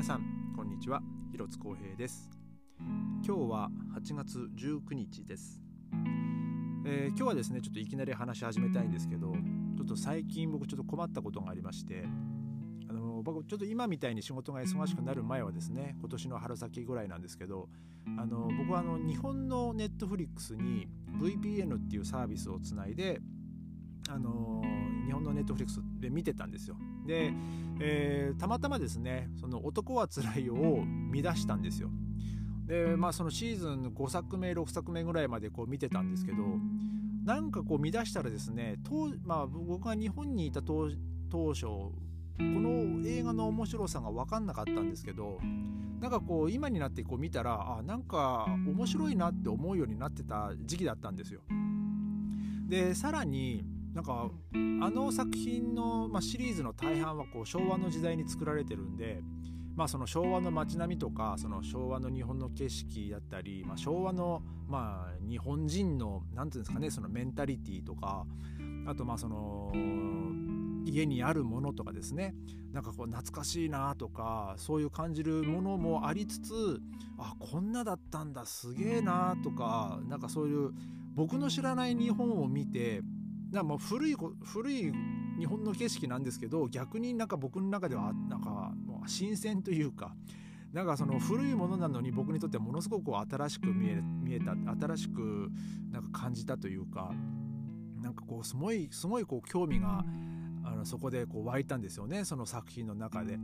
皆さんこんにちは。広津光平です。今日は8月19日です、えー、今日はですねちょっといきなり話し始めたいんですけどちょっと最近僕ちょっと困ったことがありましてあの僕ちょっと今みたいに仕事が忙しくなる前はですね今年の春先ぐらいなんですけどあの僕はあの日本のネットフリックスに VPN っていうサービスをつないであの日本のネットフリックスで見てたんですよ。で、えー、たまたまですね「その男はつらいよ」を見出したんですよ。でまあそのシーズン5作目6作目ぐらいまでこう見てたんですけどなんかこう見出したらですね当、まあ、僕が日本にいた当初この映画の面白さが分かんなかったんですけどなんかこう今になってこう見たらあなんか面白いなって思うようになってた時期だったんですよ。でさらになんかあの作品の、まあ、シリーズの大半はこう昭和の時代に作られてるんで、まあ、その昭和の街並みとかその昭和の日本の景色だったり、まあ、昭和の、まあ、日本人の何て言うんですかねそのメンタリティーとかあとまあその家にあるものとかですね。なんかこう懐かしいなとかそういう感じるものもありつつあこんなだったんだすげえなとかなんかそういう僕の知らない日本を見てだもう古い古い日本の景色なんですけど逆になんか僕の中ではなんかもう新鮮というかなんかその古いものなのに僕にとってものすごく新しく見え見えた新しくなんか感じたというかなんかこうすごいすごいこう興味があのそこでこう湧いたんですよねその作品の中で。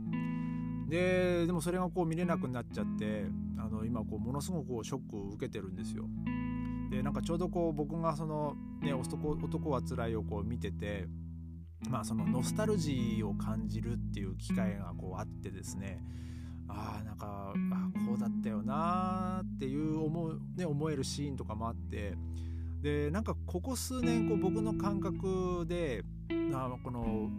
ででもそれがこう見れなくなっちゃってあの今こうものすごくショックを受けてるんですよ。でなんかちょうどこう僕がその、ね、男男はつらいをこう見ててまあそのノスタルジーを感じるっていう機会がこうあってですねああなんかあこうだったよなっていう思う、ね、思えるシーンとかもあってでなんかここ数年こう僕の感覚であこの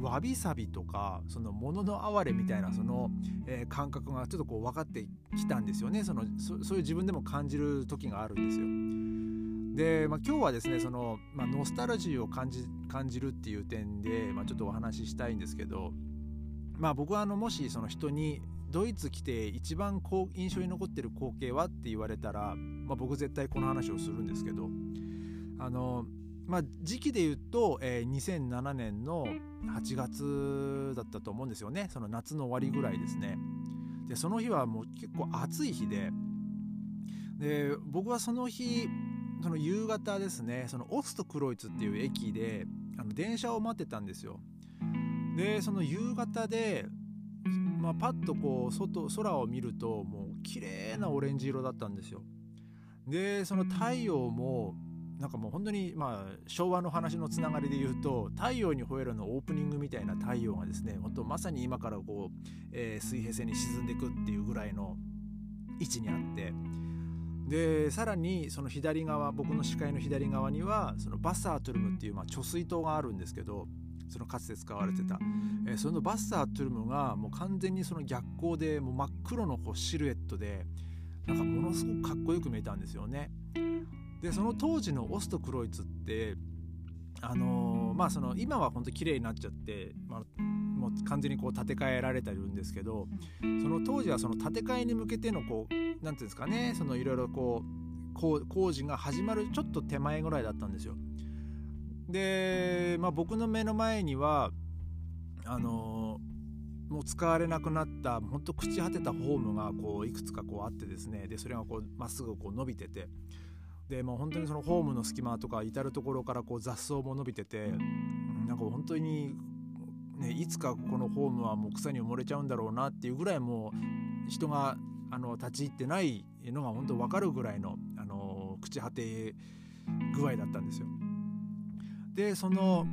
わびさびとかその物の哀れみたいなその、えー、感覚がちょっとこう分かってきたんですよねそのそそういう自分でも感じる時があるんですよ。で、まあ、今日はですねその、まあ、ノスタルジーを感じ感じるっていう点で、まあ、ちょっとお話ししたいんですけど、まあ、僕はあのもしその人にドイツ来て一番こう印象に残ってる光景はって言われたら、まあ、僕絶対この話をするんですけどあのまあ、時期で言うと、えー、2007年の8月だったと思うんですよね。その夏の終わりぐらいですね。でその日はもう結構暑い日でで僕はその日その夕方ですねそのオストクロイツっていう駅であの電車を待ってたんですよ。でその夕方で、まあ、パッとこう外空を見るともう綺麗なオレンジ色だったんですよ。でその太陽もなんかもう本当にまあ昭和の話のつながりで言うと「太陽に吠える」のオープニングみたいな太陽がですね本当まさに今からこう、えー、水平線に沈んでいくっていうぐらいの位置にあってでさらにその左側僕の視界の左側にはそのバッサートゥルムっていうまあ貯水塔があるんですけどそのかつて使われてた、えー、そのバッサートゥルムがもう完全にその逆光でもう真っ黒のこうシルエットでなんかものすごくかっこよく見えたんですよね。でその当時のオストクロイツってあの、まあその今は本当綺麗になっちゃって、まあ、もう完全にこう建て替えられてるんですけどその当時はその建て替えに向けてのこう何て言うんですかねそのいろいろこう工事が始まるちょっと手前ぐらいだったんですよ。で、まあ、僕の目の前にはあの、もう使われなくなった本当朽ち果てたホームがこういくつかこうあってですねでそれがこうまっすぐこう伸びててでもう本当にそのホームの隙間とか至る所からこう雑草も伸びててなんか本当に、ね、いつかこのホームはもう草に埋もれちゃうんだろうなっていうぐらいもう人があの立ち入ってないのが本当分かるぐらいのあの朽ち果て具合だったんですよ。でその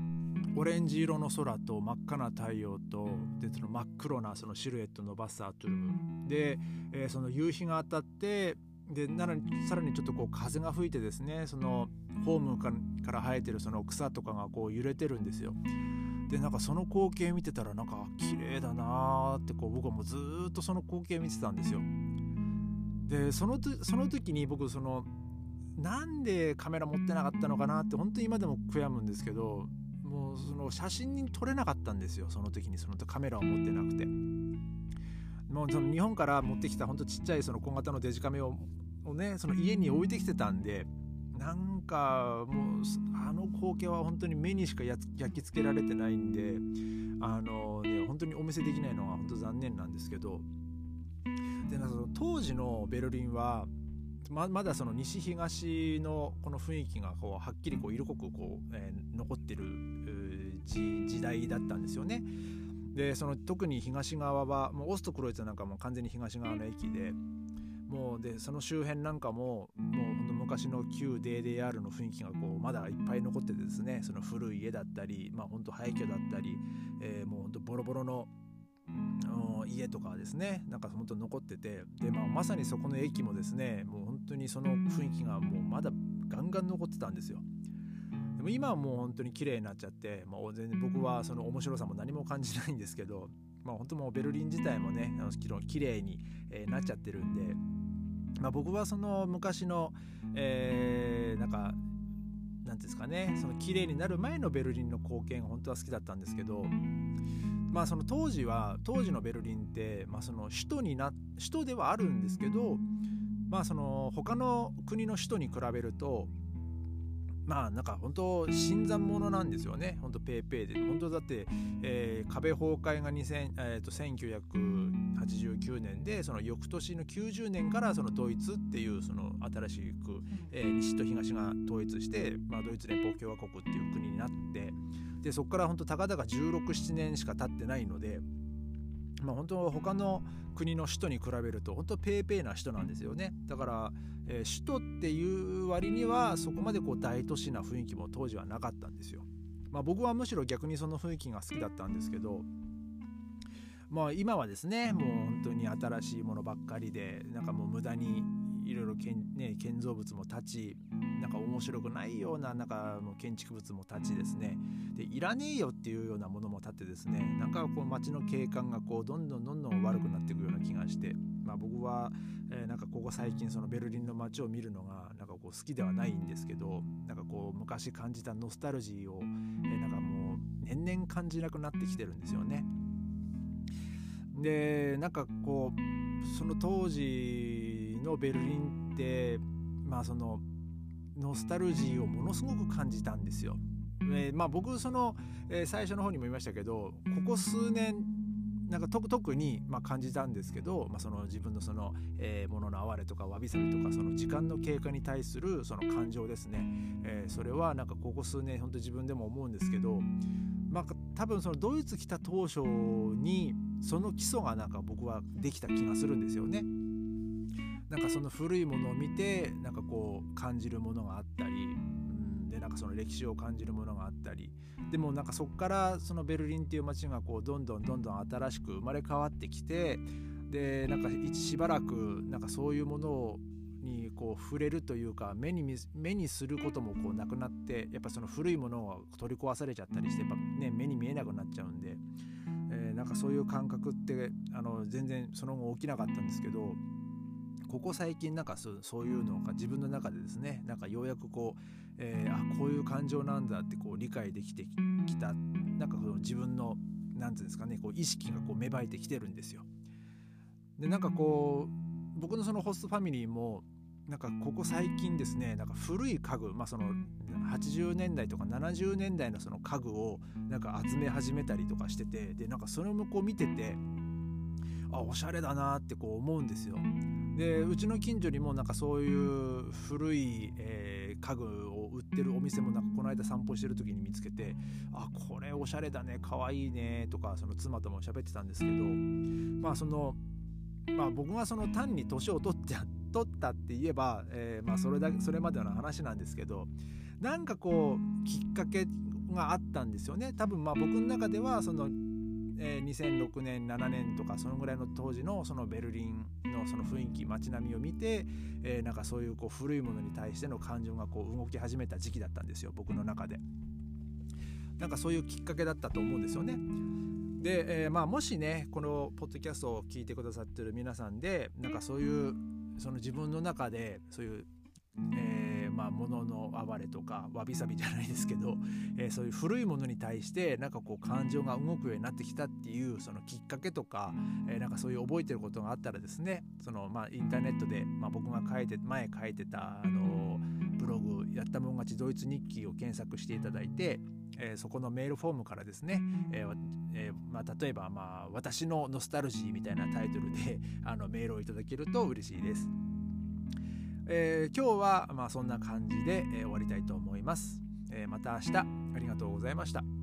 オレンジ色の空と真っ赤な太陽とでその真っ黒なそのシルエットのバッサートゥルムで、えー、その夕日が当たってでならさらにちょっとこう風が吹いてですねそのホームから生えてるその草とかがこう揺れてるんですよ。でなんかその光景見てたらなんか綺麗だなーってこう僕はもうずっとその光景見てたんですよ。でそのその時に僕そのなんでカメラ持ってなかったのかなって本当に今でも悔やむんですけどもうその写真に撮れなかったんですよその時にそのカメラを持ってなくて。もうその日本から持ってきたほんとちっちゃいその小型のデジカメををねその家に置いてきてたんでなんかもうあの光景は本当に目にしか焼き付けられてないんであのね本当にお見せできないのは本当残念なんですけどでなんかその当時のベルリンはままだその西東のこの雰囲気がこうはっきりこう色濃くこう、えー、残ってる時代だったんですよね。でその特に東側はもうオストクロイツなんかも完全に東側の駅でもうでその周辺なんかももうほんと昔の旧 DDR の雰囲気がこうまだいっぱい残っててですねその古い家だったりまあほんと廃墟だったり、えー、もうほんとボロボロの家とかですねなんか本当残っててで、まあ、まさにそこの駅もですねもう本当にその雰囲気がもうまだガンガン残ってたんですよ。でも今はもう本当に綺麗になっちゃって、まあ、全然僕はその面白さも何も感じないんですけど、まあ、本当もうベルリン自体もねあの綺麗に、え、なっちゃってるんで、まあ、僕はその昔の、えー、なんかなんですかねその綺麗になる前のベルリンの光景が本当は好きだったんですけどまあその当時は当時のベルリンって、まあ、その首都にな首都ではあるんですけどまあその他の国の首都に比べるとまあなんか本当新参者なんですよね。本当ペーペーで。本当だって、えー、壁崩壊が2000、えー、と1989年でその翌年の90年からそのドイツっていうその新しく、えー、西と東が統一して、まあ、ドイツ連邦共和国っていう国になってでそこから本当たかだか1617年しか経ってないので、まあ、本当他の国の首都に比べると本当ペーペーな首都なんですよねだから、えー、首都っていう割にはそこまでこう大都市な雰囲気も当時はなかったんですよ。まあ、僕はむしろ逆にその雰囲気が好きだったんですけどまあ今はですねもう本当に新しいものばっかりでなんかもう無駄にいろいろ建,、ね、建造物も立ちなんか面白くないようななんかもう建築物も立ちですねでいらねえよっていうようなものも立ってですねなんかこう街の景観がこうどんどんどんどん悪くなっていくような気がして、まあ、僕は、えー、なんかここ最近そのベルリンの街を見るのがなんかこう好きではないんですけどなんかこう昔感じたノスタルジーを、えー、なんかもう年々感じなくなってきてるんですよね。でなんかこうその当時のベルリンってまあそのノスタルジーをものすごく感じたんですよ。えー、まあ僕その、えー、最初の方にも言いましたけどここ数年なんか特にまあ感じたんですけど、まあ、その自分のその、えー、ものの哀れとかわびさびとかその時間の経過に対するその感情ですね、えー、それはなんかここ数年本当自分でも思うんですけど、まあ、多分そのドイツ来た当初にその基礎がなんか僕はできた気がするんですよね。なんかその古いものを見てなんかこう感じるものがあったり、うん、でなんかその歴史を感じるものがあったり。でもなんかそこからそのベルリンっていう街がこうどんどんどんどん新しく生まれ変わってきてでなんかしばらくなんかそういうものにこう触れるというか目に目にすることもこうなくなってやっぱその古いものが取り壊されちゃったりしてやっぱ、ね、目に見えなくなっちゃうんで、えー、なんかそういう感覚ってあの全然その後起きなかったんですけどここ最近なんかそういうのが自分の中でですねなんかようやくこう、えー、あこういう感情なんだってこう理解できてきたなんかその自分の何て言うんですかねこう意識がこう芽生えてきてるんですよ。でなんかこう僕のそのホストファミリーもなんかここ最近ですねなんか古い家具まあその80年代とか70年代のその家具をなんか集め始めたりとかしててでなんかそれもこう見ててあおしゃれだなってこう思うんですよ。でうちの近所にもなんかそういう古い、えー、家具を売ってるお店もなんかこの間散歩してる時に見つけてあこれおしゃれだねかわいいねとかその妻とも喋ってたんですけどまあそのまあ僕がその単に年を取って取ったって言えば、えー、まあそれだそれまでの話なんですけどなんかこうきっかけがあったんですよね。多分まあ僕の中ではそのえ、2006年7年とかそのぐらいの当時のそのベルリンのその雰囲気街並みを見て、え、なんかそういうこう古いものに対しての感情がこう動き始めた時期だったんですよ僕の中で。なんかそういうきっかけだったと思うんですよね。で、えー、まあもしねこのポッドキャストを聞いてくださってる皆さんでなんかそういうその自分の中でそういう、えー、まあ、物の哀れとかわびさびじゃないですけど、えー、そういう古いものに対してなんかこう感情が動くようになってきたっていうそのきっかけとか、えー、なんかそういう覚えてることがあったらですねその、まあ、インターネットで、まあ、僕が書いて前書いてたあのブログ「やったもん勝ちドイツ日記」を検索していただいて、えー、そこのメールフォームからですね、えーえー、まあ、例えば、まあ「私のノスタルジー」みたいなタイトルであのメールをいただけると嬉しいです。えー、今日はまあそんな感じで、えー、終わりたいと思います、えー、また明日ありがとうございました。